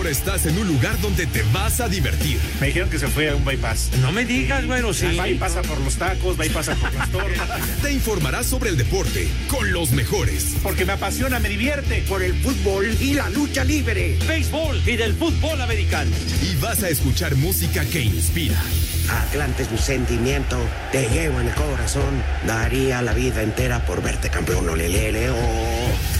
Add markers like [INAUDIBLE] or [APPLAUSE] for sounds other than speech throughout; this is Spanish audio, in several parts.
Ahora estás en un lugar donde te vas a divertir. Me dijeron que se fue a un bypass. No me digas, bueno, sí. Va y pasa por los tacos, va y pasa por las tortas. Te informarás sobre el deporte con los mejores. Porque me apasiona, me divierte. Por el fútbol y la lucha libre. Béisbol y del fútbol americano. Y vas a escuchar música que inspira. Atlante es mi sentimiento, te llevo en el corazón. Daría la vida entera por verte campeón, olelele, oh.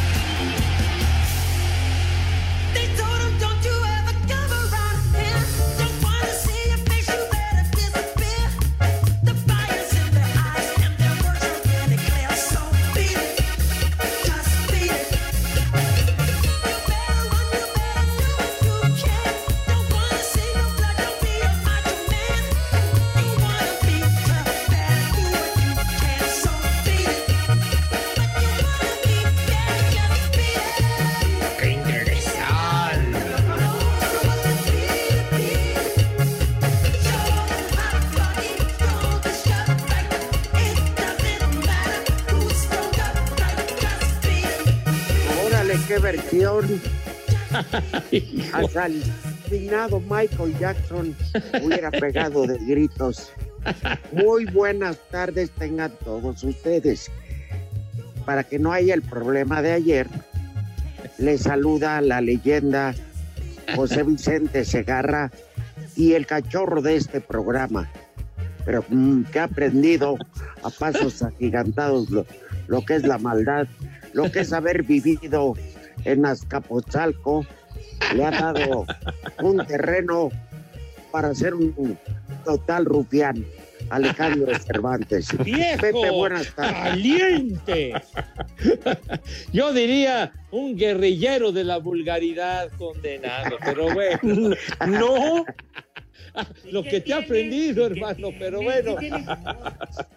El finado Michael Jackson hubiera pegado de gritos. Muy buenas tardes tengan todos ustedes. Para que no haya el problema de ayer, les saluda la leyenda José Vicente Segarra y el cachorro de este programa. Pero mm, que ha aprendido a pasos agigantados lo, lo que es la maldad, lo que es haber vivido en Azcapotzalco, le ha dado un terreno para ser un total rufián. Alejandro Cervantes. ¡Viejo! Pepe, buenas tardes. ¡Caliente! Yo diría un guerrillero de la vulgaridad condenado, pero bueno. No. Lo que te ha aprendido, hermano, pero bueno.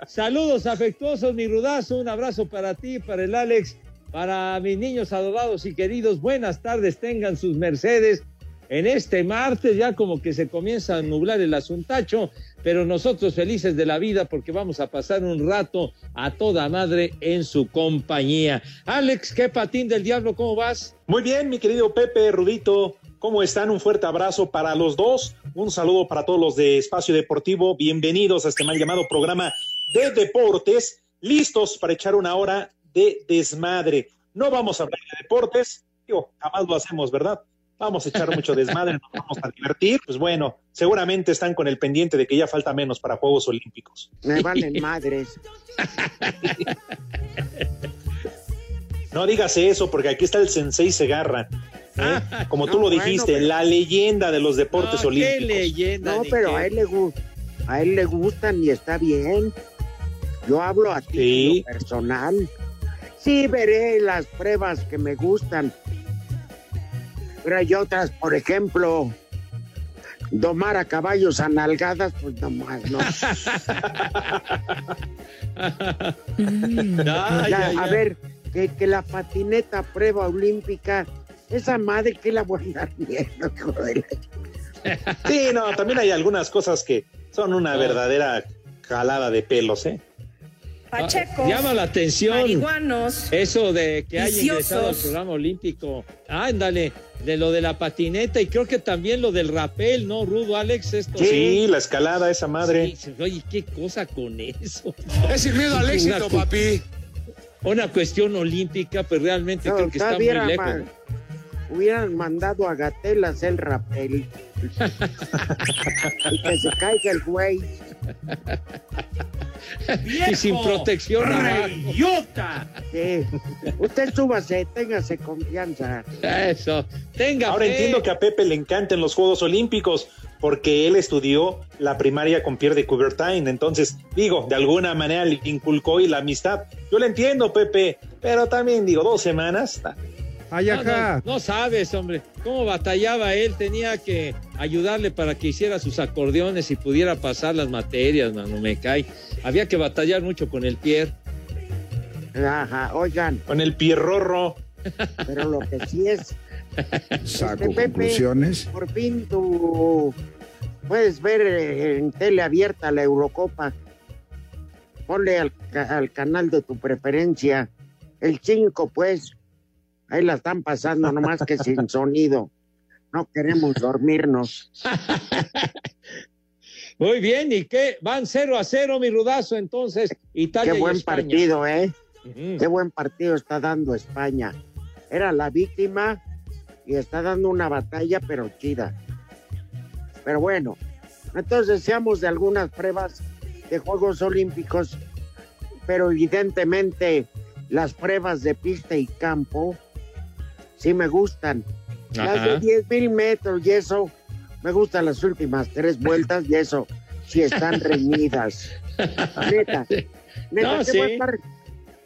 Saludos afectuosos, mi rudazo. Un abrazo para ti, para el Alex, para mis niños adorados y queridos. Buenas tardes, tengan sus mercedes. En este martes ya como que se comienza a nublar el asuntacho, pero nosotros felices de la vida porque vamos a pasar un rato a toda madre en su compañía. Alex, qué patín del diablo, ¿cómo vas? Muy bien, mi querido Pepe, Rudito. ¿Cómo están? Un fuerte abrazo para los dos. Un saludo para todos los de Espacio Deportivo. Bienvenidos a este mal llamado programa de deportes. Listos para echar una hora de desmadre. No vamos a hablar de deportes. Digo, jamás lo hacemos, ¿verdad? Vamos a echar mucho [LAUGHS] desmadre, nos vamos a divertir. Pues bueno, seguramente están con el pendiente de que ya falta menos para Juegos Olímpicos. Me valen madres. No digas eso, porque aquí está el Sensei Segarra. ¿eh? Como tú No, lo bueno, dijiste, pero- la leyenda de los deportes Ah, qué olímpicos. leyenda. No, pero qué- a él le gusta, a él le gustan y está bien. Yo hablo a ti Sí. en lo personal. Sí, veré las pruebas que me gustan. Pero hay otras, por ejemplo, domar a caballos a nalgadas, pues nomás, no. [LAUGHS] Ya, ay, a ver, que, que la patineta prueba olímpica, esa madre que la voy a andar viendo. Sí, no, también hay algunas cosas que son una verdadera jalada de pelos, ¿eh? Pachecos, Ah, Llama la atención marihuanos, eso de que haya ingresado al programa olímpico. Ándale, de lo de la patineta y creo que también lo del rapel, ¿no, Rudo, Alex? Esto Sí, la escalada, esa madre. Sí, oye, qué cosa con eso. Es sin miedo al éxito, Una- papi. Una cuestión olímpica, pues realmente No, creo que está muy lejos. hubieran mandado a Gatel a hacer rapel. [LAUGHS] y que se caiga el güey. Y sin protección. ¡Reyota! Sí. Usted súbase, téngase confianza. Eso. Tenga Ahora fe. entiendo que a Pepe le encantan los Juegos Olímpicos, porque él estudió la primaria con Pierre de Coubertin. Entonces, digo, de alguna manera le inculcó y la amistad. Yo le entiendo, Pepe, pero también digo, dos semanas. Ay, No, ajá. no, no sabes, hombre, cómo batallaba él. Tenía que ayudarle para que hiciera sus acordeones y pudiera pasar las materias, mano, me cae. Había que batallar mucho con el Pierre. Ajá, oigan, Con el pierrorro. pero lo que sí es, Saco Pepe. conclusiones. por fin tú puedes ver eh, en tele abierta la Eurocopa. Ponle al, al canal de tu preferencia, el 5, pues. Ahí la están pasando, nomás que sin [LAUGHS] sonido. No queremos dormirnos. Muy bien, ¿y qué? Van 0 a 0, mi rudazo, entonces. Italia Qué y buen España. partido, ¿eh? Qué buen partido está dando España. Era la víctima y está dando una batalla, pero chida. Pero bueno, entonces seamos de algunas pruebas de Juegos Olímpicos, pero evidentemente las pruebas de pista y campo sí me gustan. Las Ajá. de 10 mil metros y eso, me gustan las últimas tres vueltas y eso, sí están [LAUGHS] reñidas. Neta, neta, No, ¿qué va a sí. estar?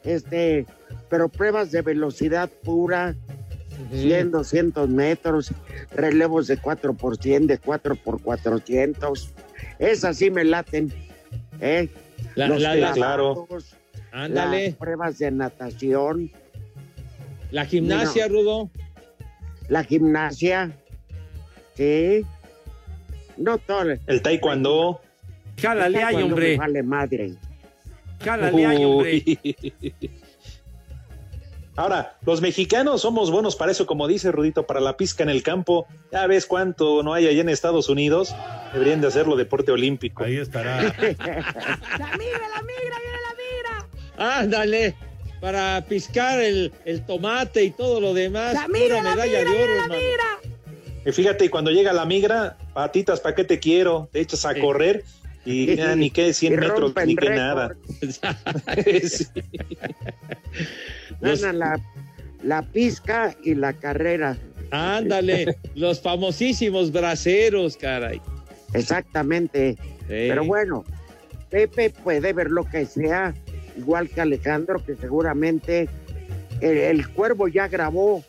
Este, pero pruebas de velocidad pura, Ujú. 100, 200 metros, relevos de 4 por 100, de 4 por 400. Esas sí me laten. ¿eh? La- Los la- la- claro. clavados, Ándale. las pruebas de natación, La gimnasia, Rudo. la gimnasia. Sí. No todo. El taekwondo. Jálale ahí, hombre. Vale madre. Jálale ahí, hombre. Ahora, los mexicanos somos buenos para eso, como dice Rudito, para la pizca en el campo. Ya ves cuánto no hay allá en Estados Unidos. Deberían de hacerlo deporte olímpico. Ahí estará. [LAUGHS] La migra, la migra, viene la migra. Ándale. Para piscar el, el tomate y todo lo demás. La migra, Pura la medalla migra, de oro, la migra. Y fíjate, cuando llega la migra, patitas, ¿para qué te quiero? Te echas a Sí. correr y [LAUGHS] ya ni qué 100 Y metros, ni que nada. [LAUGHS] [LAUGHS] Sí. Los- la, la pizca y la carrera. ándale. los famosísimos braceros, caray. Exactamente. Sí. Pero bueno, Pepe puede ver lo que sea, igual que Alejandro, que seguramente el, el cuervo ya grabó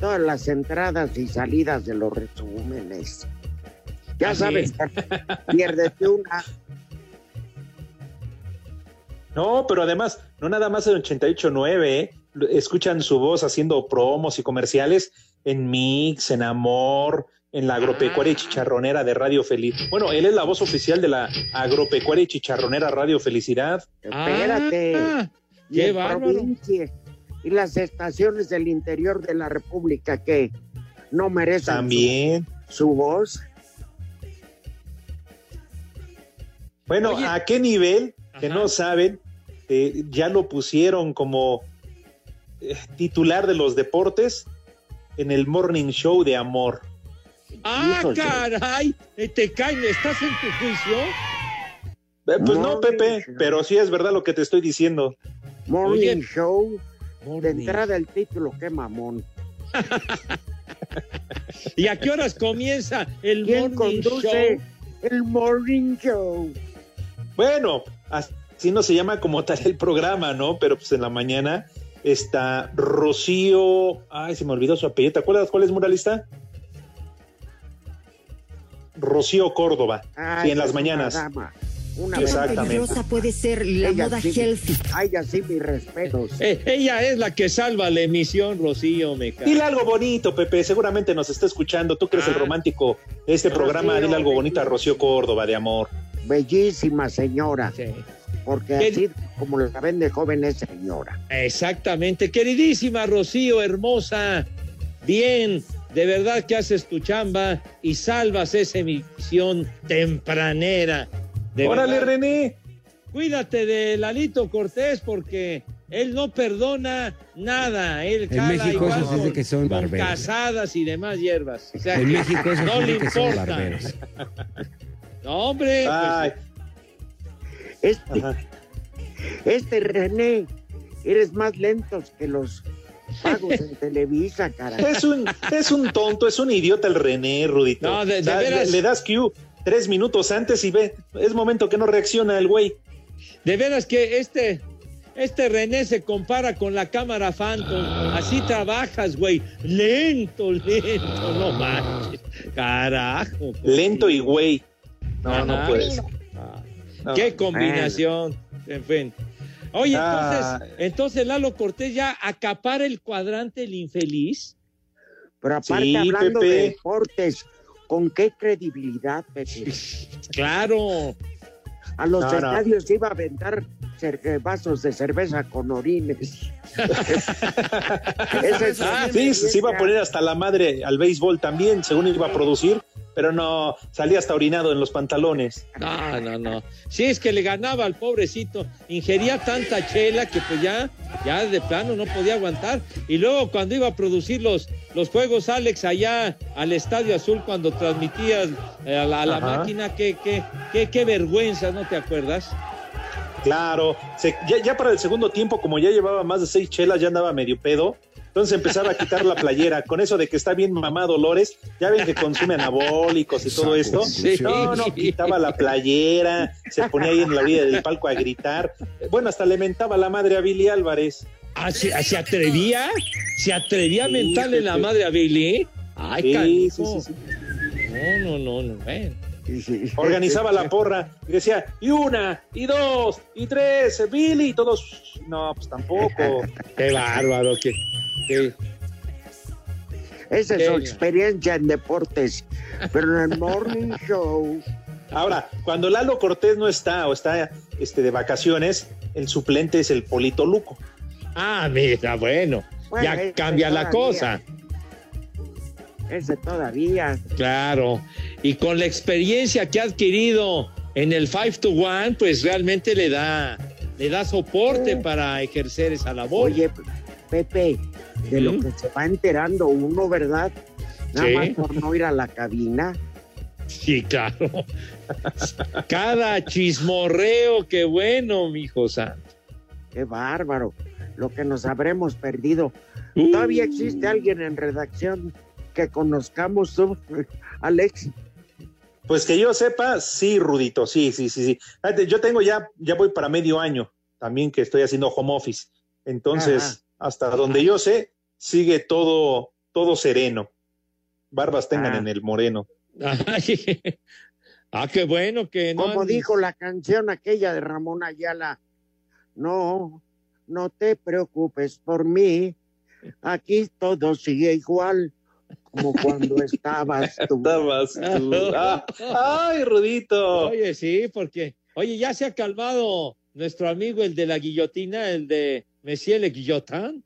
todas las entradas y salidas de los resúmenes. Ya ¿Ah, sí? sabes, [LAUGHS] piérdete una. No, pero además, no nada más en 88.9, ¿eh? escuchan su voz haciendo promos y comerciales en Mix, en Amor, en la agropecuaria y chicharronera de Radio Feliz. Bueno, él es la voz oficial de la agropecuaria y chicharronera Radio Felicidad. Espérate. Ah, y qué y las estaciones del interior de la República que no merecen su- También. su voz. Bueno, Oye. ¿a qué nivel? Que no saben, eh, ya lo pusieron como eh, titular de los deportes en el Morning Show de Amor. Ah, Híjole. caray. Te caen, ¿estás en tu juicio? Eh, Pues no, Pepe, Show. pero sí es verdad lo que te estoy diciendo. Morning Oye. Show. De entrada el título, qué mamón. [LAUGHS] ¿Y a qué horas comienza el ¿Quién morning conduce show? el Morning Show? Bueno, así no se llama como tal el programa, ¿no? Pero pues en la mañana está Rocío. Ay, se me olvidó su apellido. ¿Te acuerdas cuál es muralista? Rocío Córdoba. Ay, Sí, en las mañanas. dama, una ¿Qué tan Exactamente. peligrosa puede ser la Ella moda sí. healthy? Ay, así mis respetos. Eh, ella es la que salva la emisión, Rocío, me cae. Dile algo bonito, Pepe. Seguramente nos está escuchando. Tú que eres el Ah. romántico de este programa. Dile algo bonito a. Rocío Córdoba de amor. Bellísima señora, Sí. porque ¿Qué- así como la ven de joven es señora. Exactamente. Queridísima Rocío, hermosa. Bien, de verdad que haces tu chamba y salvas esa emisión tempranera. De Órale, verdad. René. Cuídate de Lalito Cortés porque él no perdona nada. Él En México igual con- que son con casadas y demás hierbas. O sea En México no le que son importa. barberos. [LAUGHS] No, hombre. pues, Este, este René, eres más lentos que los pagos en Televisa, cara. Es un, es un tonto, es un idiota el René, Rudito. No, de- de veras. le, le das Q tres minutos antes y ve, es momento que no reacciona el güey. De veras que este, este René se compara con la cámara Phantom. Así trabajas, güey. Lento, lento, no manches. Carajo. Lento y güey. No, no puedes. No. Qué combinación. En fin. Oye, Ah. entonces, entonces Lalo Cortés ya acapara el cuadrante el infeliz. Pero aparte, Sí, hablando Pepe. de deportes, ¿con qué credibilidad, Pepe? [LAUGHS] Claro. A los No, no. estadios iba a aventar vasos de cerveza con orines. [LAUGHS] Ese es Ah, Sí, se iba a poner hasta la madre al béisbol también, según iba a producir, pero no, salía hasta orinado en los pantalones. No, no, no. Sí, es que le ganaba al pobrecito. Ingería tanta chela que pues ya, ya de plano no podía aguantar. Y luego cuando iba a producir los, los juegos, Alex, allá al Estadio Azul, cuando transmitías eh, a la, a la Ajá. máquina, qué, qué, qué, qué vergüenza, ¿no te acuerdas? Claro, se- ya, ya para el segundo tiempo, como ya llevaba más de seis chelas, ya andaba medio pedo. Entonces empezaba a quitar la playera, con eso de que está bien mamá Dolores, ya ven que consume anabólicos y todo esto. Sí. No, no, quitaba la playera, se ponía ahí en la orilla del palco a gritar. Bueno, hasta le mentaba la madre a Billy Álvarez. Ah, ¿se, se atrevía? ¿Se atrevía a Sí, mentarle la madre a Billy? Ay, Sí, canijo. sí, sí, sí. No, no, no, no. bueno. [LAUGHS] Organizaba la porra y decía, y una, y dos, y tres, Billy, y todos. No, pues tampoco. [LAUGHS] Qué bárbaro. Qué, qué- Esa es su experiencia en deportes. Pero en el morning [LAUGHS] show, Ahora, cuando Lalo Cortés no está o está este, de vacaciones, el suplente es el Polito Luco. Ah, mira, bueno. Bueno, ya cambia la cosa. Todavía. Claro. Y con la experiencia que ha adquirido en el 5 to 1, pues realmente le da, le da soporte para ejercer esa labor. Oye, Pepe, de lo que se va enterando uno, ¿verdad? Nada Sí. más por no ir a la cabina. Sí, claro. Cada chismorreo, qué bueno, mijo santo. Qué bárbaro. Lo que nos habremos perdido. Uh, ¿Todavía existe alguien en redacción que conozcamos tú, [LAUGHS] Alex? Pues que yo sepa, sí, Rudito, sí, sí, sí, sí. Fíjate, Yo tengo ya, ya voy para medio año también que estoy haciendo home office. Entonces, hasta donde yo sé, sigue todo, todo sereno. Barbas tengan Ah. en el moreno. ay, [LAUGHS] ah, qué bueno que no. Como andes- dijo la canción aquella de Ramón Ayala, no, no te preocupes por mí, aquí todo sigue igual como cuando estabas [LAUGHS] tú. Estabas tú. Ah, ay, Rudito. Oye, sí, porque, oye, ya se ha calmado nuestro amigo, el de la guillotina, el de Monsieur Le Guillotin.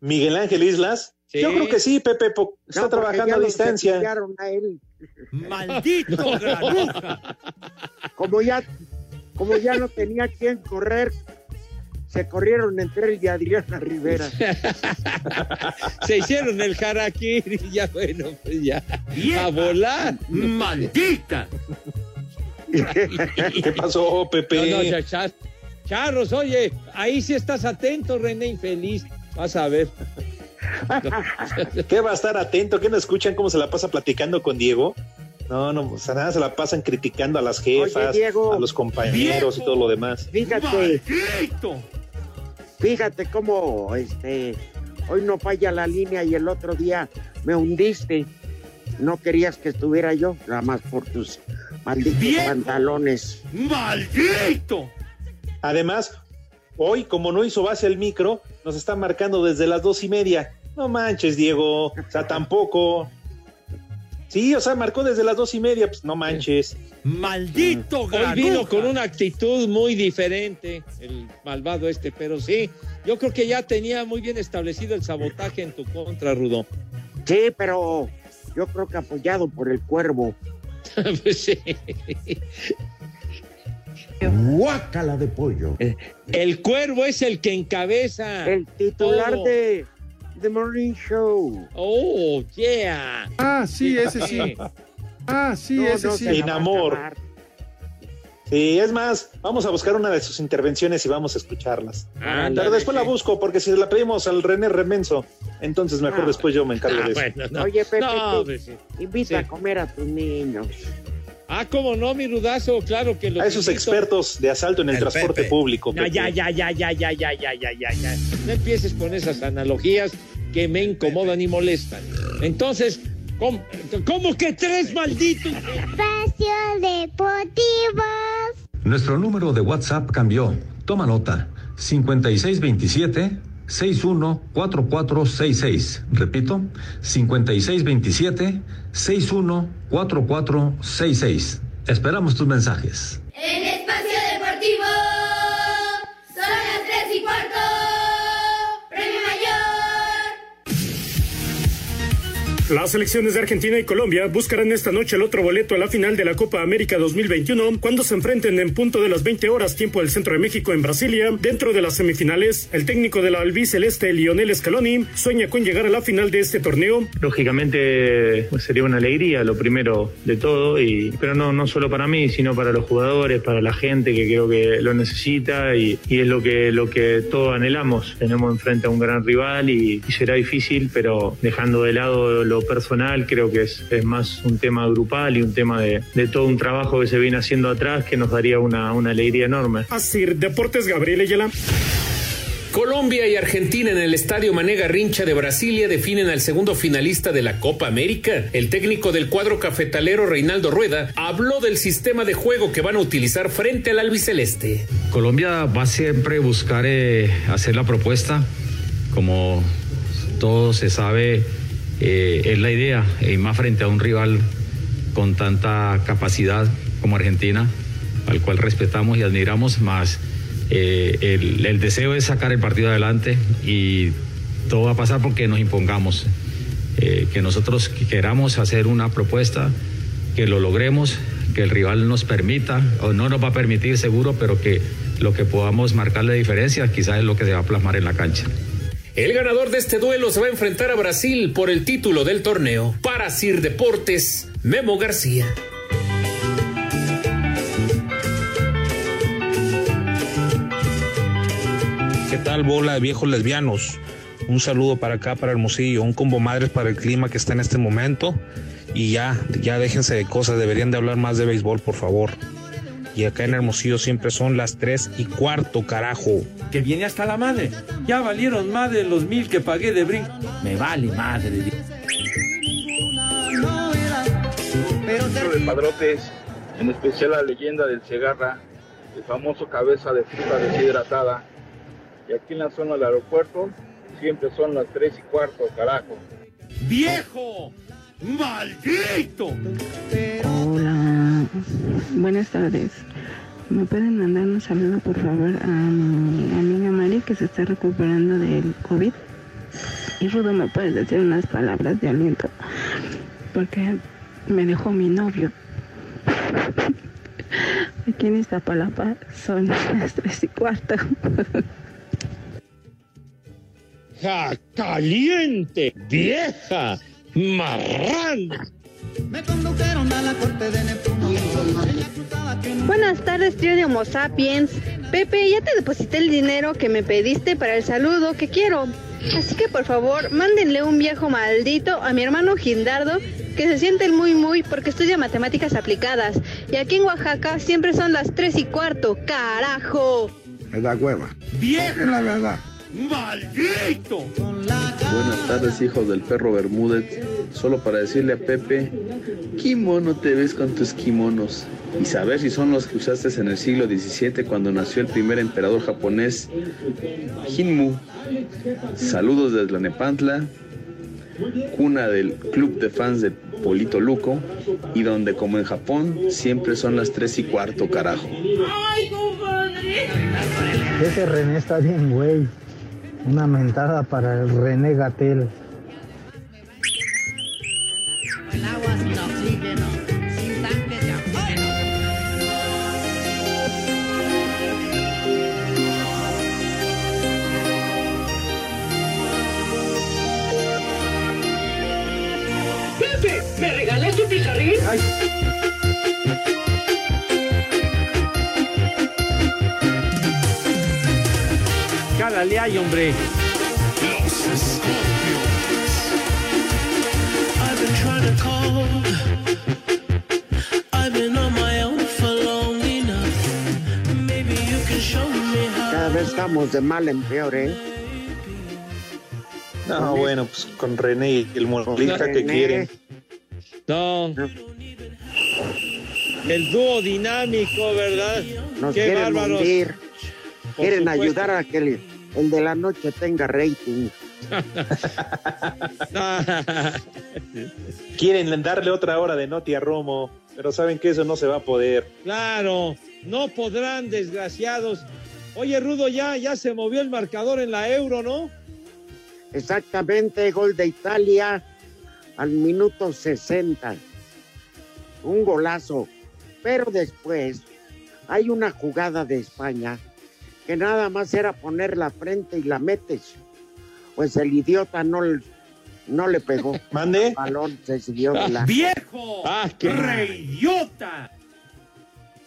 Miguel Ángel Islas. Sí. Yo creo que sí, Pepe, po- está No, trabajando ya a distancia. a él. Maldito [LAUGHS] granuja. Como ya, como ya no tenía quien correr, se corrieron entre él y Adriana Rivera. [LAUGHS] Se hicieron el harakiri, ya bueno, pues ya. Vieja. A volar. Maldita. [LAUGHS] ¿Qué pasó, Pepe? No, no, ya, ya. Charros, oye, ahí sí estás atento, René Infeliz. Vas a ver. ¿Qué va a estar atento? ¿Qué no escuchan cómo se la pasa platicando con Diego? No, no, o sea, nada, se la pasan criticando a las jefas, Oye, Diego. a los compañeros y todo lo demás. Fíjate, Maldito. Fíjate cómo este hoy no falla la línea y el otro día me hundiste. No querías que estuviera yo, nada más por tus malditos ¡Viejo! pantalones. Maldito. Además, hoy, como no hizo base el micro, nos está marcando desde las dos y media. No manches, Diego. O sea, tampoco. Sí, o sea, marcó desde las dos y media, pues no manches. Maldito Hoy granuja. vino con una actitud muy diferente, el malvado este, pero sí, yo creo que ya tenía muy bien establecido el sabotaje en tu contra, Rudo. Sí, pero yo creo que apoyado por el cuervo. [LAUGHS] Pues sí. Guácala de pollo. El cuervo es el que encabeza. El titular todo. de The Morning Show. Oh, yeah. Ah, sí, ese sí. Ah, sí, No, ese no sí. En amor. Sí, es más, vamos a buscar una de sus intervenciones y vamos a escucharlas. Ándale, Pero después la busco, porque si la pedimos al René Remenso, entonces mejor Ah. después yo me encargo Ah, de eso. bueno, no. Oye, Pepe, No, tú pues sí. invita Sí. a comer a tus niños. Ah, cómo no, mi rudazo, claro que lo A esos expertos de asalto en el, El transporte Pepe. público. Ya, Pepe. ya, ya, ya, ya, ya, ya, ya, ya, ya, ya. No empieces con esas analogías que me incomodan y molestan. Entonces, ¿cómo, cómo que tres malditos? Espacio Deportivo. Nuestro número de WhatsApp cambió. Toma nota. 5627 614466. Repito, 5627 614466. Esperamos tus mensajes. En Espacio Las selecciones de Argentina y Colombia buscarán esta noche el otro boleto a la final de la Copa América 2021 cuando se enfrenten en punto de las 20 horas tiempo del centro de México en Brasilia. Dentro de las semifinales, el técnico de la albiceleste Lionel Scaloni sueña con llegar a la final de este torneo. Lógicamente pues, sería una alegría, lo primero de todo, y, pero no, no solo para mí, sino para los jugadores, para la gente que creo que lo necesita y, y es lo que, lo que todos anhelamos. Tenemos enfrente a un gran rival y, y será difícil, pero dejando de lado lo personal, creo que es, es más un tema grupal y un tema de, de todo un trabajo que se viene haciendo atrás que nos daría una, una alegría enorme. Así, Deportes Gabriel Ayala. Colombia y Argentina en el Estadio Mané Garrincha de Brasilia definen al segundo finalista de la Copa América. El técnico del cuadro cafetalero Reinaldo Rueda habló del sistema de juego que van a utilizar frente al albiceleste. Colombia va siempre a buscar eh, hacer la propuesta, como todo se sabe, eh, es la idea, y más frente a un rival con tanta capacidad como Argentina, al cual respetamos y admiramos, más eh, el, deseo es sacar el partido adelante y todo va a pasar porque nos impongamos, eh, que nosotros queramos hacer una propuesta, que lo logremos, que el rival nos permita, o no nos va a permitir seguro, pero que lo que podamos marcar la diferencia quizás es lo que se va a plasmar en la cancha. El ganador de este duelo se va a enfrentar a Brasil por el título del torneo. Para Sir Deportes, Memo García. ¿Qué tal, bola de viejos lesbianos? Un saludo para acá, para Hermosillo, un combo madres para el clima que está en este momento. Y ya, ya déjense de cosas, deberían de hablar más de béisbol, por favor. Y acá en Hermosillo siempre son las 3 y cuarto, carajo. Que viene hasta la madre. Ya valieron más de los mil que pagué de brinco. Me vale madre. Dentro de padrotes, en especial la leyenda del Segarra, el famoso cabeza de fruta deshidratada. Y aquí en la zona del aeropuerto siempre son las 3 y cuarto, carajo. ¡Viejo! ¡Maldito! Hola, buenas tardes. ¿Me pueden mandar un saludo, por favor, a mi amiga Mari que se está recuperando del COVID? Y Rudo, ¿me puedes decir unas palabras de aliento? Porque me dejó mi novio. Aquí en Iztapalapa son las tres y cuarto. ¡Ja, caliente! ¡Vieja! ¡Marrana! Me condujeron a la corte de Neptuno. Buenas tardes, trío de Homo sapiens. Pepe, ya te deposité el dinero que me pediste para el saludo que quiero. Así que por favor, mándenle un viejo maldito a mi hermano Gindardo, que se siente el muy muy porque estudia matemáticas aplicadas. Y aquí en Oaxaca siempre son las tres y cuarto, carajo. Me da hueva. Es la verdad. ¡Maldito! Buenas tardes, hijos del perro Bermúdez. Solo para decirle a Pepe, qué mono te ves con tus kimonos. Y saber si son los que usaste en el siglo XVII cuando nació el primer emperador japonés, Jinmu. Saludos desde la Nepantla, cuna del club de fans de Polito Luco, y donde como en Japón siempre son las tres y cuarto, carajo. ¡Ay, compadre! Ese René está bien, güey. Una mentada para el René Gatel. le hay, hombre. Cada vez estamos de mal en peor, ¿eh? No, bueno, pues con René y el monolista que quieren. No. El dúo dinámico, ¿verdad? Nos quieren bárbaros. Quieren ayudar a que le el, de la noche tenga rating. [LAUGHS] Quieren darle otra hora de noti a Romo, pero saben que eso no se va a poder. Claro, no podrán, desgraciados. Oye, Rudo, ya, ya se movió el marcador en la euro, ¿no? Exactamente, gol de Italia al minuto 60. Un golazo. Pero después hay una jugada de España que nada más era poner la frente y la metes. Pues el idiota no, no le pegó. [LAUGHS] ¿Mande? El balón se siguió de la... ¡Viejo! ¡Ah, qué ¡Reidiota!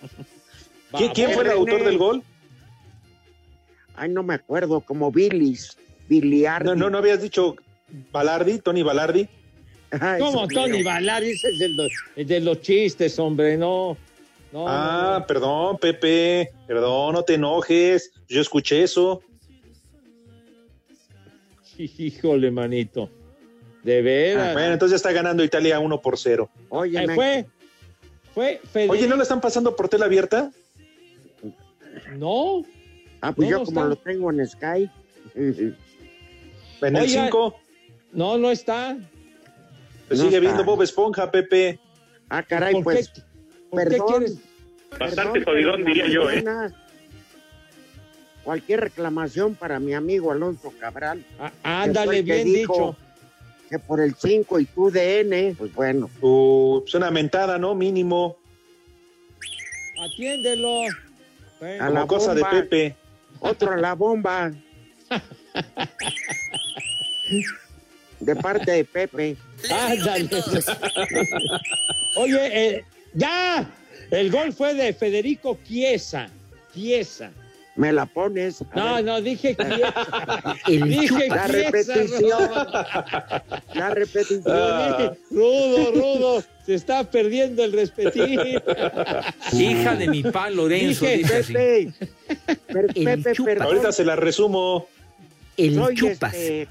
[LAUGHS] ¿Qui- ¿Quién fue el autor del gol? Ay, no me acuerdo, como Billis. Biliardi. No, no, no habías dicho Balardi, Tony Balardi. Ay, ¿Cómo, Tony? Ese es el de, el de los chistes, hombre, no. No, Ah, no, perdón, Pepe, perdón, no te enojes. Yo escuché eso. [LAUGHS] Híjole, manito. De veras. Bueno, entonces ya está ganando Italia 1 por 0. Oye, Eh, me- fue, fue Federico. Oye, ¿no le están pasando por tela abierta? No. Ah, pues No, yo como está. lo tengo en Sky. En el Oiga, 5 No, no está. no sigue está. viendo Bob Esponja, Pepe. Ah, caray, ¿Por pues. qué, qué perdón. quieres? Bastante Perdón, jodidón, diría yo, ¿eh? Cualquier reclamación para mi amigo Alonso Cabral. Ah, ándale, bien dicho. Que por el 5 y tu DN, pues bueno. Uh, es una mentada, ¿no? Mínimo. Atiéndelo. Bueno, A la cosa de. Pepe. Otro a la bomba. [LAUGHS] De parte de Pepe. ándale. [LAUGHS] Oye, eh, ya. El gol fue de Federico Chiesa. Chiesa. Me la pones. No, ver, no, dije [LAUGHS] Chiesa. El dije La Chiesa, repetición. Rudo. La repetición. Ah. Rudo, rudo. Se está perdiendo el respetín. Hija de mi pa Lorenzo, Dije, dice así. Pepe. Pepe, perdón. Ahorita se la resumo. El Soy chupas. este,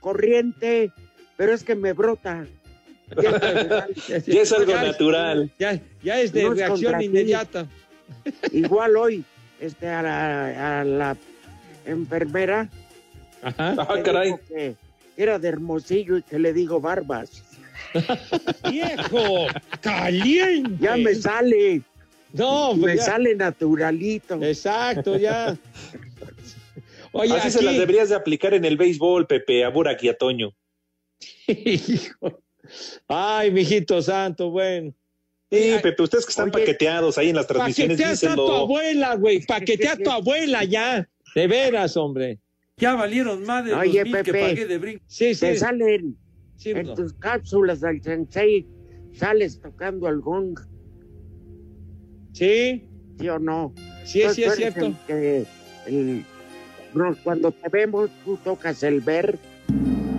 corriente, pero es que me brota. Ya es. Ya es algo Ya natural. Ya, ya es de No es reacción inmediata. Igual hoy, este, a la, a la enfermera Ajá. Ah, caray. que era de Hermosillo y que le digo barbas. ¡Viejo! ¡Caliente! Ya me sale, No, me ya- sale naturalito. Exacto, ya. Oye, Así se las aquí- deberías de aplicar en el béisbol, Pepe, a Burak y a Toño. [LAUGHS] Hijo. Ay, mijito santo, bueno. Sí, Pepe, ustedes que están Oye, paqueteados ahí en las transmisiones, Paquetea a tu abuela, güey. Paquetea a tu abuela ya. De veras, hombre. Ya valieron más de Oye, los mil que Pepe. pagué de brinco. Sí, sí. Te salen sí, en tus cápsulas del sensei, sales tocando el gong, sí, ¿sí o no? sí, sí, es cierto. el que- el- no, cuando te vemos, tú tocas el ver.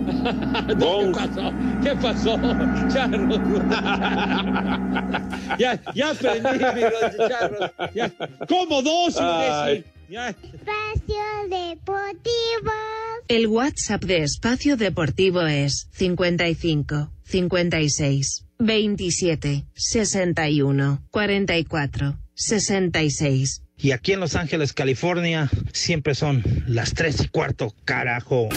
[LAUGHS] ¿Qué pasó? ¿Qué pasó? Charro. [LAUGHS] ya, ya aprendí, mi Ro- charro. Ya. ¿Cómo dos. Espacio Deportivo. El WhatsApp de Espacio Deportivo es 55 56 27 61 44 66. Y aquí en Los Ángeles, California, siempre son las tres y cuarto, carajo.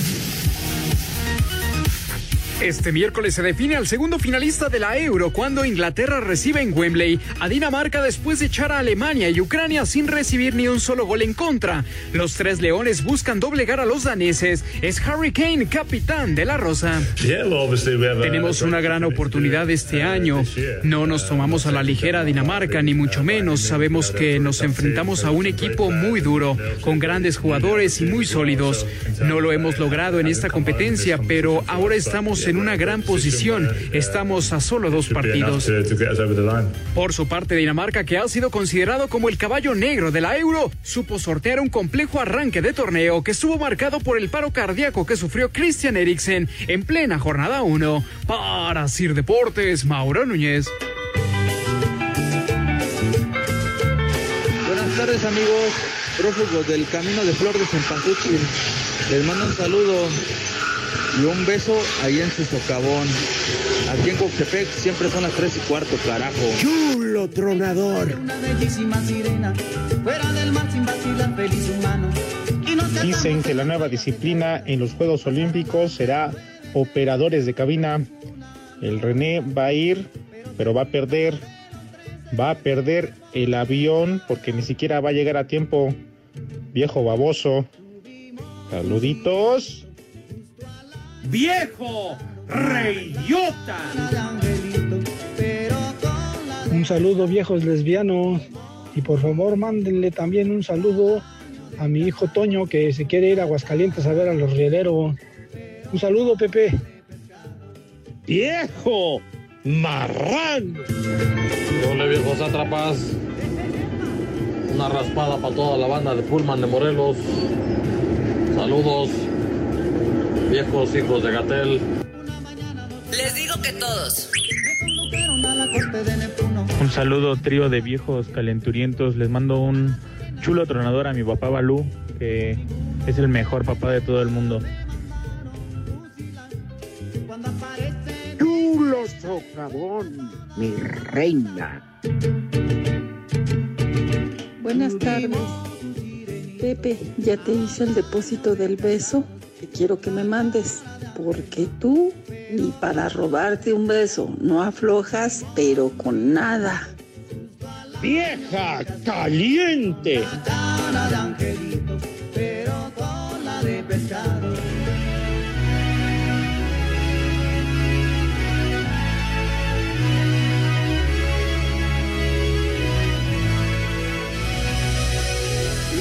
Este miércoles se define al segundo finalista de la Euro cuando Inglaterra recibe en Wembley a Dinamarca después de echar a Alemania y Ucrania sin recibir ni un solo gol en contra. Los tres leones buscan doblegar a los daneses. Es Harry Kane, capitán de la Rosa. Tenemos una gran oportunidad este año. No nos tomamos a la ligera Dinamarca, ni mucho menos. Sabemos que nos enfrentamos a un equipo muy duro, con grandes jugadores y muy sólidos. No lo hemos logrado en esta competencia, pero ahora estamos en una gran posición. Estamos a solo dos partidos. Por su parte, Dinamarca, que ha sido considerado como el caballo negro de la Euro, supo sortear un complejo arranque de torneo que estuvo marcado por el paro cardíaco que sufrió Christian Eriksen en plena jornada 1. Para Sir Deportes, Mauro Núñez. Buenas tardes, amigos. prófugos del camino de Flor de Cempasúchil. Les mando un saludo y un beso ahí en su socavón. Aquí en Coxtepec siempre son las 3 y cuarto, carajo. Chulo tronador. Una bellísima sirena, fuera del mar sin vacilar, feliz humano. Y no se Dicen que la nueva disciplina en los Juegos Olímpicos será operadores de cabina. El René va a ir, pero va a perder. Va a perder el avión porque ni siquiera va a llegar a tiempo. Viejo baboso. Saluditos. ¡Viejo! ¡Reyota! Un saludo viejos lesbianos y por favor mándenle también un saludo a mi hijo Toño que se quiere ir a Aguascalientes a ver a los rieleros. Un saludo Pepe. ¡Viejo! ¡Marrán! Hola viejos atrapas. Una raspada para toda la banda de Pullman de Morelos. Saludos, viejos hijos de Gatel. Les digo que todos. Un saludo trío de viejos calenturientos. Les mando un chulo tronador a mi papá Balú, que es el mejor papá de todo el mundo. Chulo socavón, mi reina. Buenas tardes. Pepe, ya te hice el depósito del beso quiero que me mandes, porque tú ni para robarte un beso no aflojas, pero con nada. ¡Vieja caliente!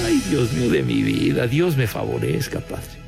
Ay, Dios mío de mi vida, Dios me favorezca, Padre.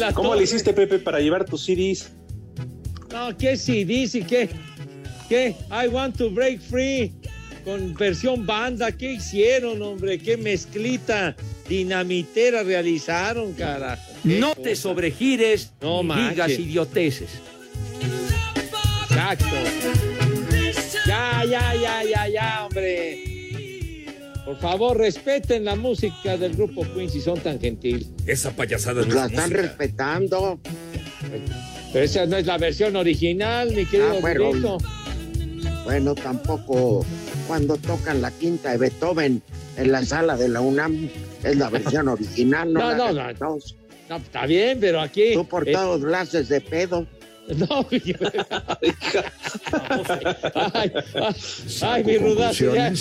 La ¿Cómo torre. le hiciste, Pepe, para llevar tus CDs? No, ¿qué CDs y qué? ¿Qué? I want to break free. Con versión banda, ¿qué hicieron, hombre? ¿Qué mezclita dinamitera realizaron, carajo? ¿Qué No cosa? te sobregires No ni digas idioteces. Exacto. Ya, ya, ya, ya, ya, hombre. Por favor, respeten la música del grupo Queen si son tan gentiles. Esa payasada La están respetando. Pero esa no es la versión original, mi querido Ah, bueno. Brito. Bueno, tampoco cuando tocan la quinta de Beethoven en la sala de la UNAM es la versión [LAUGHS] original. No, No, la no, no. No, está bien, pero aquí. Tú por eh, todos la haces de pedo. [LAUGHS] No, yo- ay, ay, ay, mi rudazo. ya.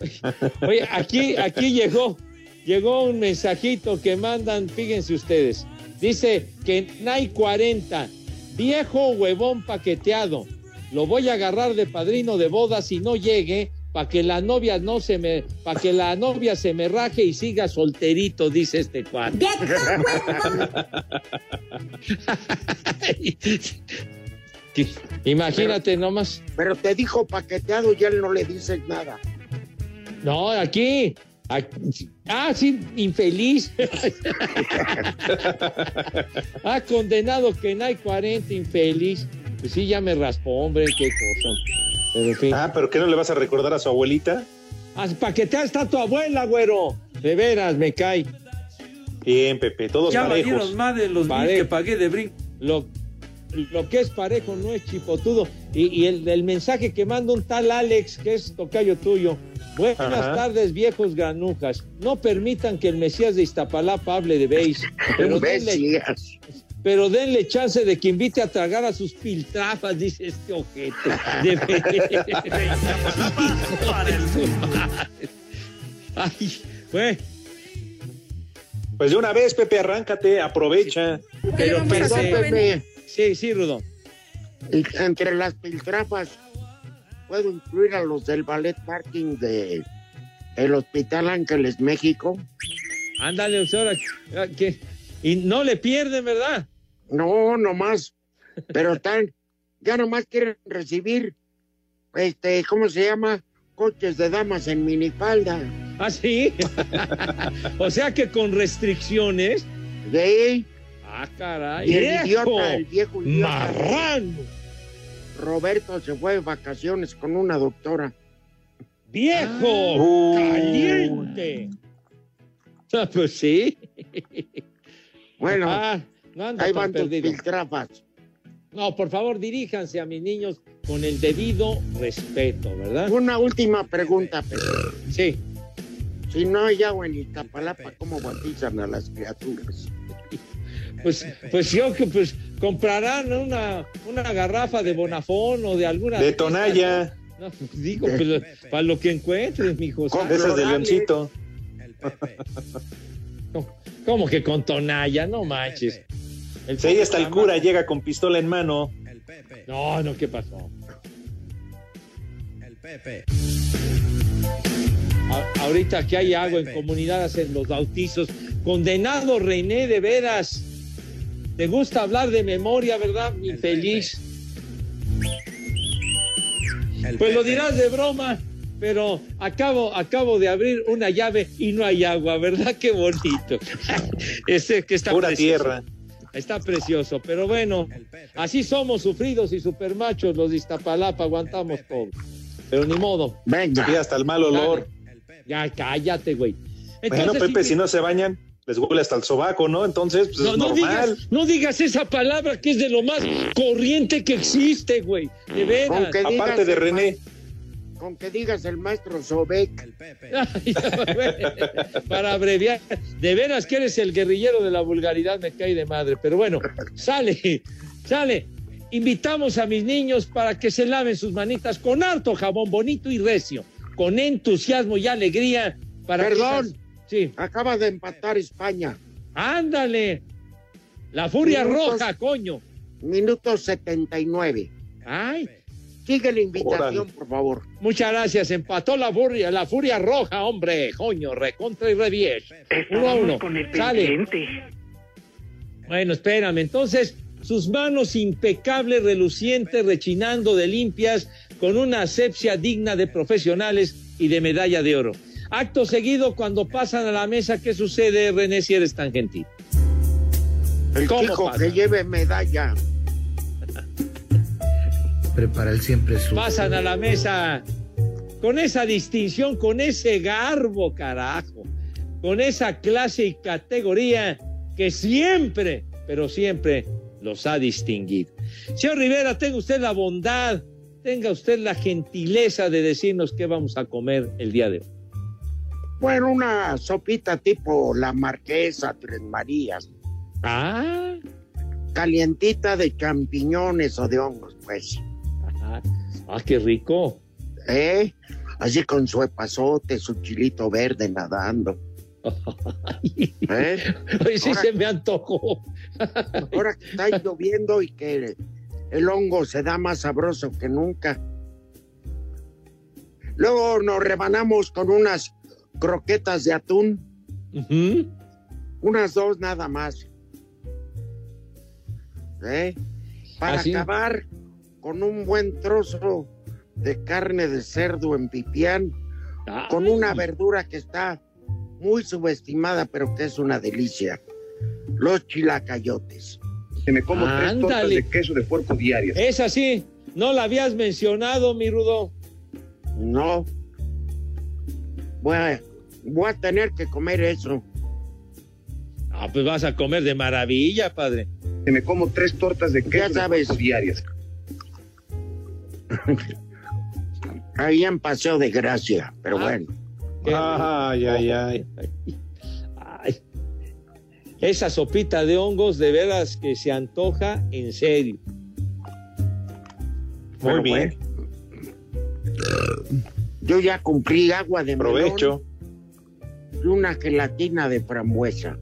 [LAUGHS] Oye, aquí, aquí llegó, llegó un mensajito que mandan, fíjense ustedes. Dice que Nai 40, viejo huevón paqueteado. Lo voy a agarrar de padrino de bodas y no llegue para que la novia no se me, para que la novia se me raje y siga solterito, dice este cuadro. [LAUGHS] Imagínate nomás. Pero te dijo paqueteado y él no le dices nada. No, aquí. aquí- ah, sí, infeliz. [LAUGHS] ah, condenado que no hay 40, infeliz. Pues sí, ya me raspó, hombre, qué cosa. Pero en fin. Ah, pero ¿qué no le vas a recordar a su abuelita? Ah, paquetea está tu abuela, güero. De veras, me cae. Bien, Pepe, todos Ya parejos. valieron más de los mil Parejo. que pagué de brinco. Lo, lo que es parejo no es chipotudo. Y, y el, el mensaje que manda un tal Alex, que es tocayo tuyo. Buenas Ajá. tardes, viejos granujas. No permitan que el Mesías de Iztapalapa hable de beis. [LAUGHS] Pero denle, pero denle chance de que invite a tragar a sus piltrafas, dice este ojete. De [LAUGHS] [LAUGHS] Ay, güey. Pues de una vez, Pepe, arráncate, aprovecha. Pero Perdón, Pepe. Sí, sí, Rudo. Entre las piltrafas puedo incluir a los del ballet parking de el Hospital Ángeles México. Ándale, usted. Y no le pierden, ¿verdad? No, nomás. Pero están, ya nomás quieren recibir, este, ¿cómo se llama? Coches de damas en minifalda. ¿Ah, sí? [LAUGHS] o sea que con restricciones. De Ah, caray. Y el ¡Viejo! idiota, el viejo idiota. ¡Marrano! Roberto se fue de vacaciones con una doctora. ¡Viejo! ¡Caliente! Ah, pues sí. Bueno, Ah, no ahí van tus perdido. piltrafas. No, por favor, diríjanse a mis niños con el debido respeto, ¿verdad? Una última pregunta, Pedro. Sí. Si no hay agua en Iztapalapa, ¿cómo bautizan a las criaturas? Pues, pues yo que pues comprarán una, una garrafa de Bonafón o de alguna. De Tonalla. No, pues, digo, pues, para lo que encuentres, mijo. De esas de Leoncito. ¿Cómo que con Tonalla? No manches. El Sí, hasta el cura llega con pistola en mano. No, no, ¿qué pasó? El Pepe. A- ahorita que hay agua en comunidad hacen los bautizos. Condenado René, de veras. Te gusta hablar de memoria, ¿verdad? Mi feliz. Pues lo dirás de broma, pero acabo, acabo de abrir una llave y no hay agua, ¿verdad? Qué bonito. [LAUGHS] Este que está Pura precioso. tierra. Está precioso, pero bueno, así somos sufridos y supermachos los de Iztapalapa, aguantamos todo. Pero ni modo. Venga. Y hasta el mal olor. Ya, cállate, güey. bueno, Pepe, si no se bañan, les huele hasta el sobaco, ¿no? Entonces, pues No, es no normal. digas, no digas esa palabra que es de lo más corriente que existe, güey. De veras. Aparte de el René. Con que digas el maestro Sobek. [LAUGHS] Ay, güey, Para abreviar, de veras que eres el guerrillero de la vulgaridad, me cae de madre. Pero bueno, sale, sale. Invitamos a mis niños para que se laven sus manitas con harto jabón bonito y recio, con entusiasmo y alegría. Para que Perdón. Sí. Acaba de empatar España. Ándale. La furia Minutos- roja, coño. Minuto 79. Ay. Sigue la invitación, por favor. Muchas gracias. Empató la furia, la furia roja, hombre. Coño, recontra y revies. Uno a uno. Sale. Bueno, espérame. Entonces, sus manos impecables, relucientes, rechinando de limpias, con una asepsia digna de profesionales y de medalla de oro. Acto seguido, cuando pasan a la mesa, ¿qué sucede, René, si eres tan gentil? El ¿Cómo chico pasa? que lleve medalla. [LAUGHS] Prepara el siempre su. Pasan a la mesa con esa distinción, con ese garbo, carajo, con esa clase y categoría que siempre, pero siempre los ha distinguido. Señor Rivera, tenga usted la bondad, tenga usted la gentileza de decirnos qué vamos a comer el día de hoy. Bueno, una sopita tipo la marquesa Tres Marías. Ah, Calientita de champiñones o de hongos, pues. ah, ah, qué rico. ¿Eh? Así con su epazote, su chilito verde nadando. [LAUGHS] ¿Eh? Hoy sí Ahora- se me antojó. [LAUGHS] Ahora que está lloviendo y que el hongo se da más sabroso que nunca. Luego nos rebanamos con unas croquetas de atún, unas dos nada más. ¿Eh? Para ¿Ah, sí? acabar con un buen trozo de carne de cerdo en pipián, con una verdura que está muy subestimada, pero que es una delicia. Los chilacayotes. Que me como tres tortas de queso de puerco diarias. Esa sí, no la habías mencionado, mi Rudo. No. Voy a, voy a tener que comer eso. Ah, pues vas a comer de maravilla, padre. Que me como tres tortas de queso Ya sabes. diarias. [LAUGHS] Ahí en Paseo de Gracia, pero Ah. bueno. Qué Ay, ay, ay. Ay, esa sopita de hongos de veras que se antoja en serio. Muy bien. Yo ya cumplí agua de melón Provecho. Y una gelatina de frambuesa.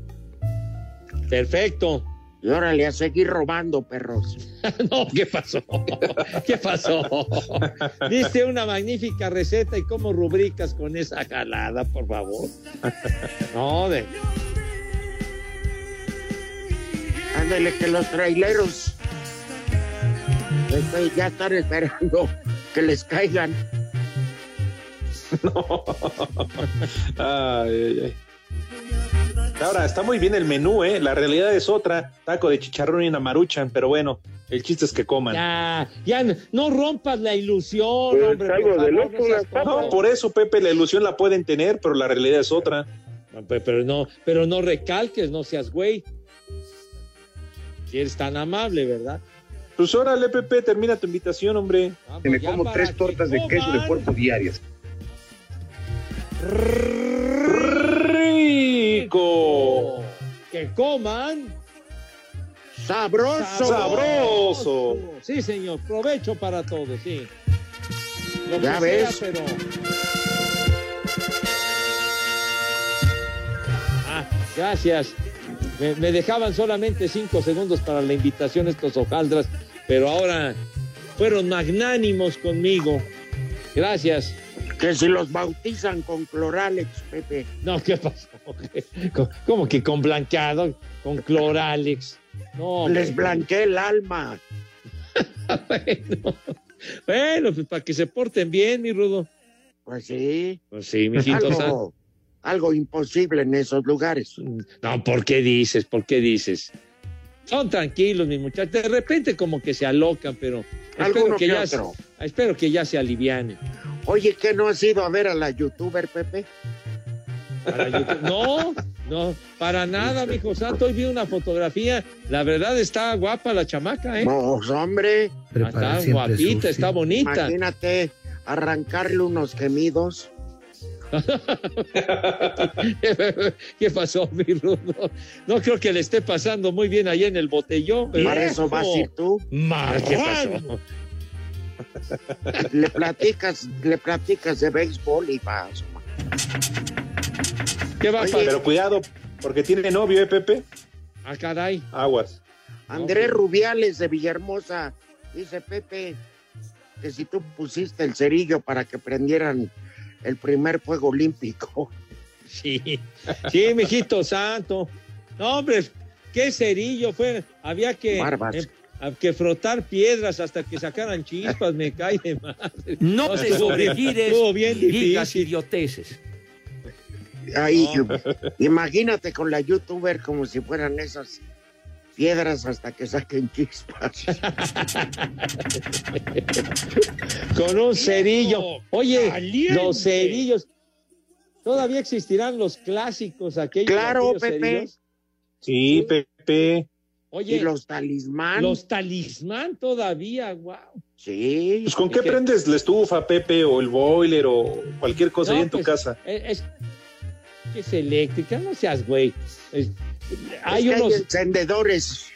Perfecto. Y órale, a seguir robando, perros. [LAUGHS] no, ¿qué pasó? ¿Qué pasó? Diste una magnífica receta y cómo rubricas con esa jalada, por favor. No, de. Ándale, que los traileros ya están esperando que les caigan. [LAUGHS] Ay, ay, ay. Ahora, está muy bien el menú, ¿eh? La realidad es otra. Taco de chicharrón y una maruchan, pero bueno, el chiste es que coman. Ya, ya, no- no rompas la ilusión, Pues, hombre. algo por de favor, loco, no seas. No, por eso, Pepe, la ilusión la pueden tener, pero la realidad es otra. Pe- Pero no, pero no recalques, no seas güey. Si eres tan amable, ¿verdad? Pues órale, Pepe, termina tu invitación, hombre. Que me como tres tortas de queso de puerco diarias. ¡Rico! Que coman. ¡Sabroso! ¡Sabroso! Sí, señor. Provecho para todos, sí. Lo Ya ves. sea, pero. Ah, gracias. Me, me dejaban solamente cinco segundos para la invitación estos hojaldras, pero ahora fueron magnánimos conmigo. Gracias. Que si los bautizan con cloralex, Pepe. No, ¿qué pasó? ¿Cómo- ¿Cómo que con blanqueado? Con cloralex. No, Les blanqueé el alma. [LAUGHS] bueno, bueno, pues para que se porten bien, mi Rudo. Pues sí. Pues sí, mijito. Algo, algo imposible en esos lugares. No, ¿por qué dices? ¿Por qué dices? Son tranquilos, mis muchachos. De repente como que se alocan, pero espero que, que ya, otro. espero que ya se alivianen. Oye, ¿qué no has ido a ver a la youtuber, Pepe? Para YouTube. No, no, para nada, mijo santo. Hoy vi una fotografía. La verdad está guapa la chamaca, ¿eh? No, hombre. Está guapita, está bonita. Imagínate arrancarle unos gemidos. [LAUGHS] ¿Qué pasó, mi Rudo? No creo que le esté pasando muy bien ahí en el botellón. pero- Para eso vas a ir tú. ¿qué pasó? Le platicas, le platicas de béisbol y vas. ¿Qué va a pasar? Pero cuidado, porque tiene novio, ¿eh, Pepe? Ah, caray. Aguas. Andrés Rubiales de Villahermosa dice Pepe que si tú pusiste el cerillo para que prendieran el primer fuego olímpico. [LAUGHS] Sí, sí, mijito santo. No, hombre, qué cerillo fue. Había que, eh, que frotar piedras hasta que sacaran chispas, me cae de madre. No te estuvo bien- sobregires digas difícil. idioteces. Ahí, imagínate con la youtuber como si fueran esas piedras hasta que saquen chispas. [LAUGHS] Con un cerillo. Oye, caliente. los cerillos. ¿Todavía existirán los clásicos aquellos? Claro, aquellos Pepe. cerillos? Sí, Pepe. Oye, y los talismán. los talismán todavía, wow. Sí. Pues, ¿con qué que- prendes la estufa, Pepe, o el boiler, o cualquier cosa ahí en tu pues, casa? Es, es, es eléctrica, no seas güey. Es- hay Es unos. hay encendedores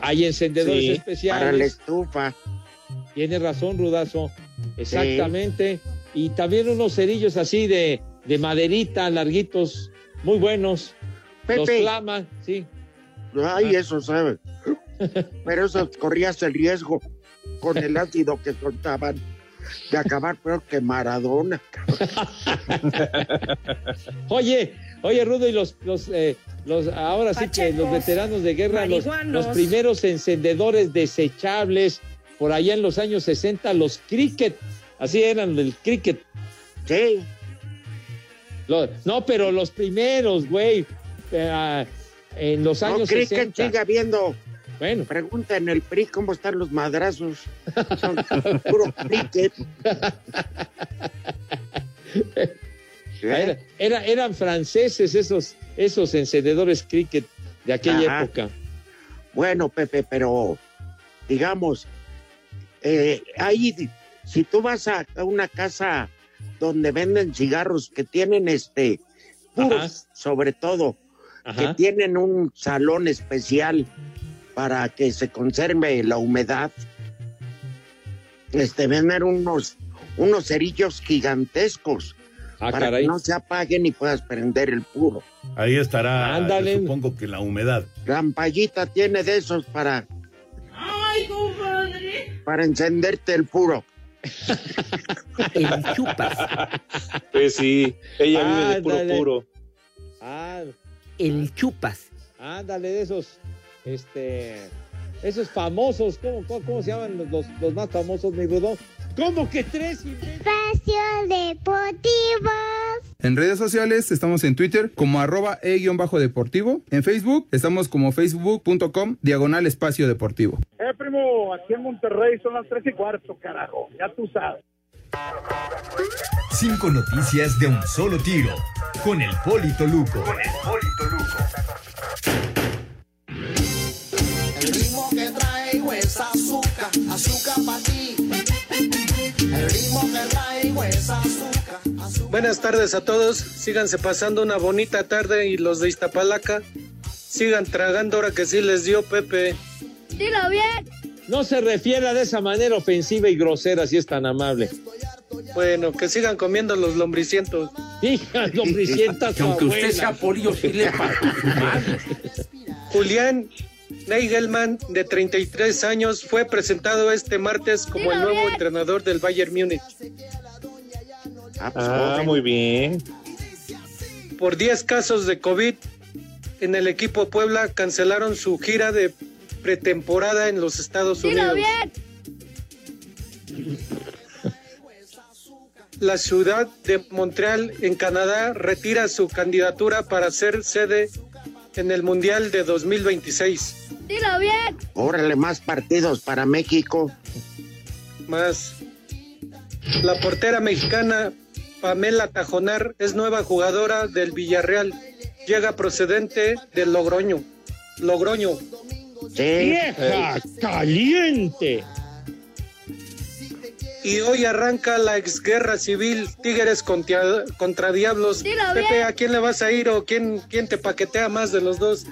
hay encendedores Sí, especiales. para la estufa. Tienes razón, Rudazo. Exactamente. Y también unos cerillos así de, de maderita, larguitos, muy buenos. Los Pepe. claman, sí. Ay, eso sabe. Pero eso [LAUGHS] corrías el riesgo con el ácido que soltaban de acabar peor que Maradona. [LAUGHS] Oye, oye, Rudo, y los, los, eh, los ahora sí que los veteranos de guerra, los, los primeros encendedores desechables, por allá en los años 60, los cricket, así eran del cricket. Sí. Lo- no, pero los primeros, güey, eh, en los No, años cricket 60. sigue habiendo. Bueno. Pregunta en el PRI cómo están los madrazos. [LAUGHS] Son puro cricket. [LAUGHS] Era- era- eran franceses esos, esos encendedores cricket de aquella Ajá. época. Bueno, Pepe, pero digamos, eh, ahí, si tú vas a, a una casa donde venden cigarros que tienen este, puros, sobre todo, que tienen un salón especial para que se conserve la humedad, este, venden unos, unos cerillos gigantescos Ah, para caray. que no se apaguen y puedas prender el puro. Ahí estará, Ándale. supongo que la humedad. Rampallita tiene de esos para, Ay, compadre. para encenderte el puro. [LAUGHS] El chupas. Pues sí, ella vive de puro puro. Ah, El chupas. ándale de esos, este, esos famosos, ¿cómo, cómo, cómo se llaman los más famosos, mi rudo? ¿Cómo que tres? Espacio Deportivo. En redes sociales estamos en Twitter como arroba e-deportivo. En Facebook estamos como facebook.com diagonal espacio deportivo. Eh, primo, aquí en Monterrey son las tres y cuarto, carajo. Ya tú sabes. Cinco noticias de un solo tiro. Con el Polito Luco. El ritmo que traigo es azúcar, azúcar para ti. Buenas tardes a todos. Síganse pasando una bonita tarde y los de Iztapalaca sigan tragando ahora que sí les dio Pepe. Dilo bien. No se refiera de esa manera ofensiva y grosera si es tan amable. Bueno, que sigan comiendo los lombricientos. Hija, [LAUGHS] lombricienta Que su aunque usted sea polio, sí le. [LAUGHS] Julián Neigelmann, de 33 años, fue presentado este martes como el nuevo entrenador del Bayern Múnich. Ah, muy bien. Por 10 casos de COVID en el equipo Puebla cancelaron su gira de pretemporada en los Estados Unidos. bien. [LAUGHS] La ciudad de Montreal, en Canadá, retira su candidatura para ser sede en el Mundial de 2026. Dilo bien. Órale, más partidos para México. Más. La portera mexicana Pamela Tajonar es nueva jugadora del Villarreal. Llega procedente del Logroño. Logroño. ¡Vieja caliente! Y hoy arranca la exguerra civil Tigres contra, contra Diablos. Dilo Pepe, bien. ¿a quién le vas a ir o quién, quién te paquetea más de los dos?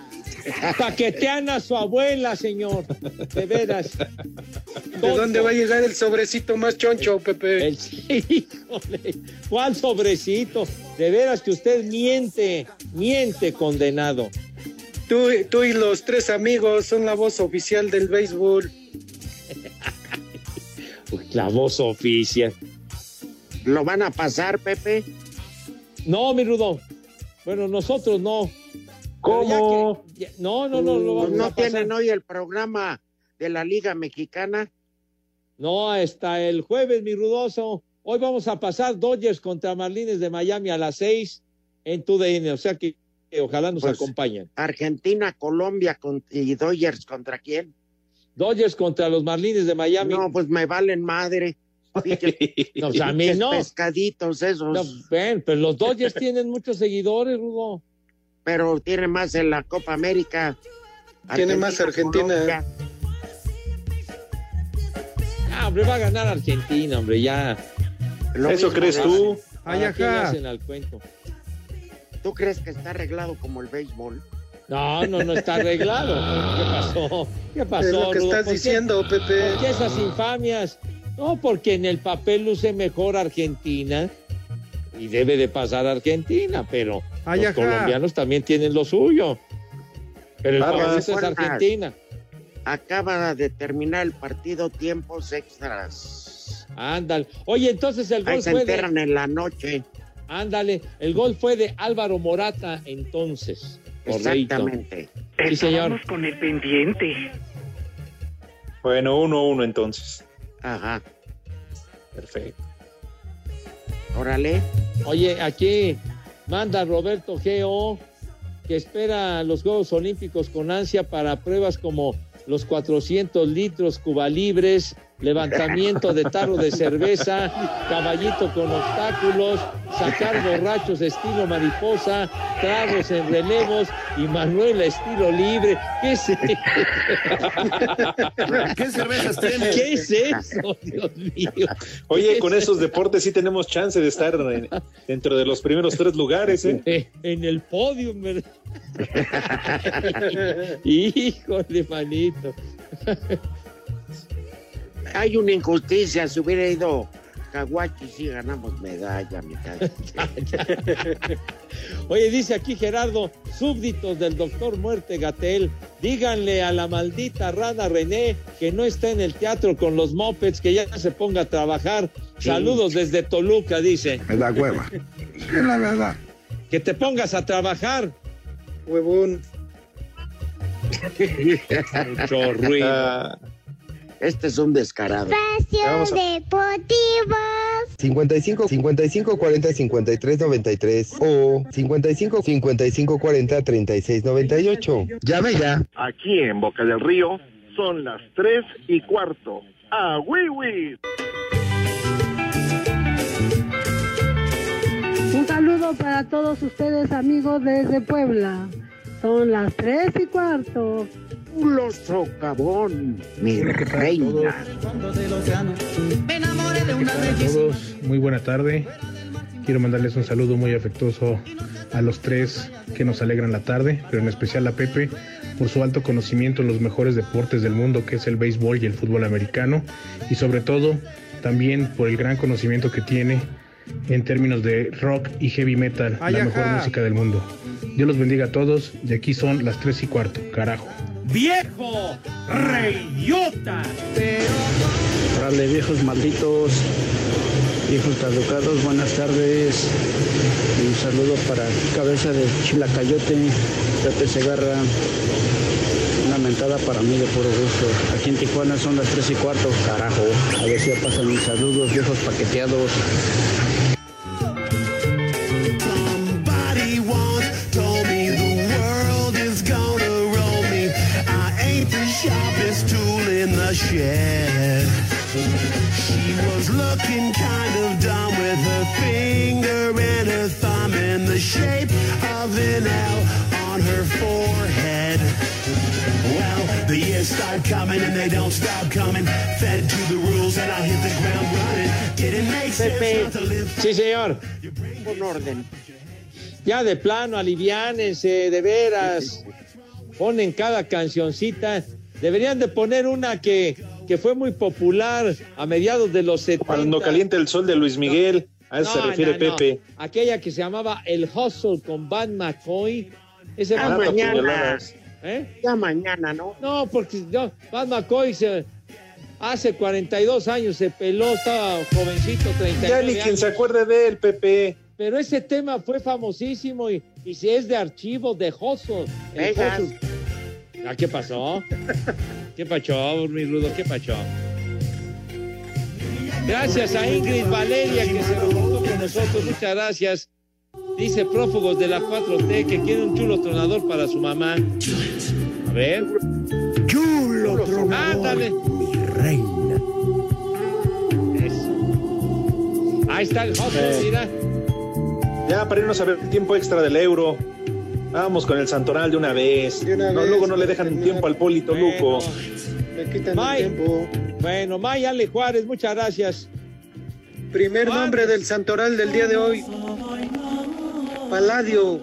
Paquetean a su abuela, señor. De veras. ¿De dónde va a llegar el sobrecito más choncho, Pepe? El, [LAUGHS] híjole, ¿cuál sobrecito? De veras que usted miente, miente, condenado. Tú, tú y los tres amigos son la voz oficial del béisbol. Uy, La voz oficial. ¿Lo van a pasar, Pepe? No, mi Rudo. Bueno, nosotros no. Ya ¿Cómo? que- ya- no, no, no, lo Pues vamos ¿No a pasar. tienen hoy el programa de la Liga Mexicana? No, hasta el jueves, mi rudoso. Hoy vamos a pasar Dodgers contra Marlines de Miami a las seis en tu DN. O sea que, que ojalá nos Pues- acompañen. Argentina, Colombia con- y Dodgers contra quién? Dodgers contra los Marlines de Miami. No, pues me valen madre. [LAUGHS] No, sea, a mí no. pescaditos esos. No, ven, pero los Dodgers tienen muchos seguidores, Rudo. Pero tiene más en la Copa América. Tiene más Argentina. Colombia. Ah, hombre, va a ganar Argentina, hombre, ya. Lo ¿Eso crees tú? ¿Para qué le hacen al cuento? ¿Tú crees que está arreglado como el béisbol? No, no, no está arreglado. ¿Qué pasó? ¿Qué pasó, Es lo que Rudo? estás ¿Por qué- diciendo, Pepe. ¿Por qué esas infamias? No, porque en el papel luce mejor Argentina y debe de pasar Argentina, pero Ay, los ajá. colombianos también tienen lo suyo. Pero el Ah, favorito es. Argentina. Acaba de terminar el partido tiempos extras. Ándale. Oye, entonces el Ahí gol se fue de... enteran en la noche. Ándale, el gol fue de Álvaro Morata entonces. Exactamente. Sí, señor. con el pendiente. Bueno, uno uno entonces. Ajá. Perfecto. Órale. Oye, aquí manda Roberto Geo que espera los Juegos Olímpicos con ansia para pruebas como los 400 litros Cuba Libres, levantamiento de tarro de cerveza, caballito con obstáculos, sacar borrachos estilo mariposa, tragos en relevos y Manuela estilo libre. ¿Qué es eso? ¿Qué cervezas tiene? ¿Qué es eso, Dios mío? Oye, ¿Qué con es esos deportes sí tenemos chance de estar en- dentro de los primeros tres lugares, ¿eh? Eh, en el podio, ¿verdad? [LAUGHS] Híjole, manito. Hay una injusticia. Si hubiera ido cacahuachi sí ganamos medalla, mi casa. [LAUGHS] Oye, dice aquí Gerardo, súbditos del doctor Muerte Gatel, díganle a la maldita rana René que no está en el teatro con los mopeds, que ya se ponga a trabajar. Saludos desde Toluca, dice. Es la hueva. [LAUGHS] Es la verdad. Que te pongas a trabajar. Huevón. [LAUGHS] Mucho ruido. Este es un descarado. Espacio Deportivo. 55 55 40 53 93 o 55 55 40 36 98. Llame ya. Aquí en Boca del Río son las tres y cuarto. ¡A Wiwi! Un saludo para todos ustedes amigos desde Puebla. Son las tres y cuarto. Los socavón, mi reina. A todos, muy buena tarde. Quiero mandarles un saludo muy afectuoso a los tres que nos alegran la tarde, pero en especial a Pepe por su alto conocimiento en los mejores deportes del mundo, que es el béisbol y el fútbol americano, y sobre todo también por el gran conocimiento que tiene en términos de rock y heavy metal, Ay, la mejor ajá. música del mundo. Dios los bendiga a todos, y aquí son las tres y cuarto, carajo. ¡Viejo! ¡Reyota! Órale, viejos malditos, viejos caducados, buenas tardes. Un saludo para Cabeza de Chilacayote, Pepe Segarra. Una mentada para mí de puro gusto. Aquí en Tijuana son las 3 y cuarto, carajo. A ver si pasan mis saludos, viejos paqueteados. Start coming and they don't stop coming. Fed to the rules and I hit the ground running. Didn't make sense not to live. Sí, señor. Con orden. Ya de plano, aliviánense, de veras. Ponen cada cancioncita. Deberían de poner una que, que fue muy popular a mediados de los 70. Cuando calienta el sol de Luis Miguel, a eso se refiere no, no. Pepe. Aquella que se llamaba El Hustle con Van McCoy. Ese Ah, mañana. ¿Eh? Ya mañana, ¿no? No, porque no, Van McCoy se, hace 42 años se peló, estaba jovencito, 39 Ya ni años. quien se acuerde de él, Pepe. Pero ese tema fue famosísimo y, y si es de archivo de. Hustle. Ah, ¿Qué pasó? ¿Qué pasó, mi rudo? ¿Qué pasó? Gracias a Ingrid Valeria que se reportó con nosotros. Muchas gracias. Dice prófugos de la 4T que quiere un chulo tronador para su mamá. A ver. Chulo tronador. Ándale. Mi reina. Eso. Ahí está el Hustle, Eh. mira. Ya para irnos a ver el tiempo extra del euro. Vamos con el Santoral de una vez. De una no, vez, luego no le dejan terminar. tiempo al Polito Luco. Me quitan May. el tiempo. Bueno, May Ale Juárez, muchas gracias. Primer nombre del santoral del día de hoy. Paladio.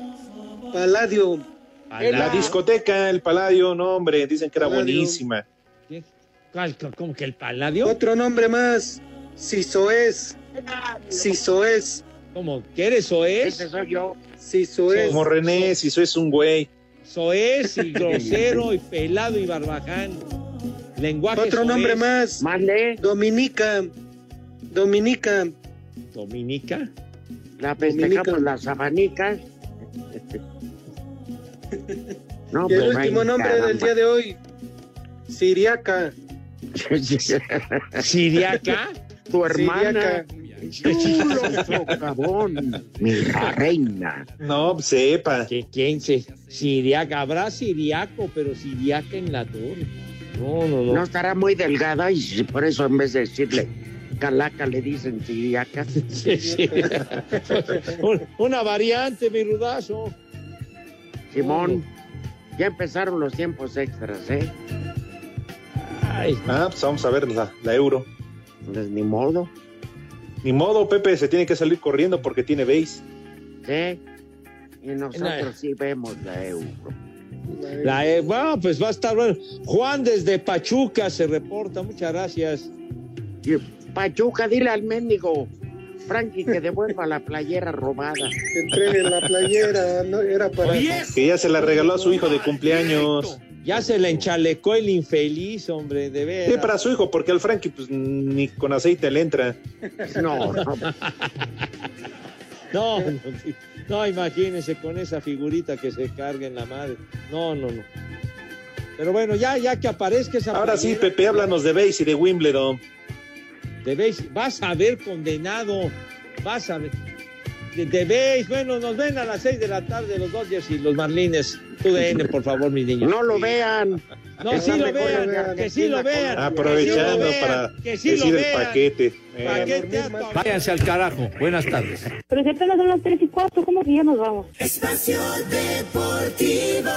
Paladio. La discoteca, el Paladio, no hombre, dicen que era buenísima. ¿Cuál- ¿Cómo que el Paladio? Otro nombre más. Sisoes. Sisoes. ¿Cómo? ¿Que eres o es? Ese soy yo. Sisoes. Como René, si eso es un güey. Soez y [LAUGHS] grosero y pelado y barbaján. Lenguaje Otro soez. nombre más. Mande. Dominica. Dominica. Dominica. La festejamos Dominica. las abanicas. [LAUGHS] No, Y el pues, último nombre del día de hoy. Siriaca. [LAUGHS] ¿Siriaca? [LAUGHS] tu hermana. Siriaca. Mi reina. No, sepa. ¿Que ¿Quién se? Siriaca. Habrá siriaco, pero siriaca en la torre. No, no, no. No estará muy delgada y por eso en vez de decirle calaca le dicen siriaca. Sí, sí. [LAUGHS] Un- Una variante, mi rudazo. Simón, ya empezaron los tiempos extras, ¿eh? Ay, Ah, pues vamos a ver la, la euro. Pues ni modo, Ni modo, Pepe se tiene que salir corriendo porque tiene base. ¿sí? Y nosotros sí vemos la euro. la, eh, bueno, pues va a estar bueno. Juan desde Pachuca se reporta. Muchas gracias. Pachuca, dile al mendigo. Frankie que devuelva la playera robada. Que entregue la playera, no era para. Que ya se la regaló a su hijo de cumpleaños. Ya se la enchalecó el infeliz, hombre, de veras. Sí, para su hijo, porque al Frankie pues ni con aceite le entra. No, no. [LAUGHS] No, no, no, imagínense con esa figurita que se carga en la madre. No, no, no. Pero bueno, ya, ya que aparezca esa Ahora sí, Pepe, háblanos de Base y de Wimbledon. De béis- vas a ver condenado, vas a ver. De, de béis, bueno, nos ven a las 6 de la tarde los Dodgers y los Marlines. TUDN, por favor, mis niños. No lo vean. No, Es sí lo vean, que sí lo vean. Aprovechando que para que sí lo decir el vean. paquete. Eh, tu- Váyanse al carajo. Buenas tardes. Pero si apenas son las 3 y 4, ¿cómo que ya nos vamos? Espacio Deportivo.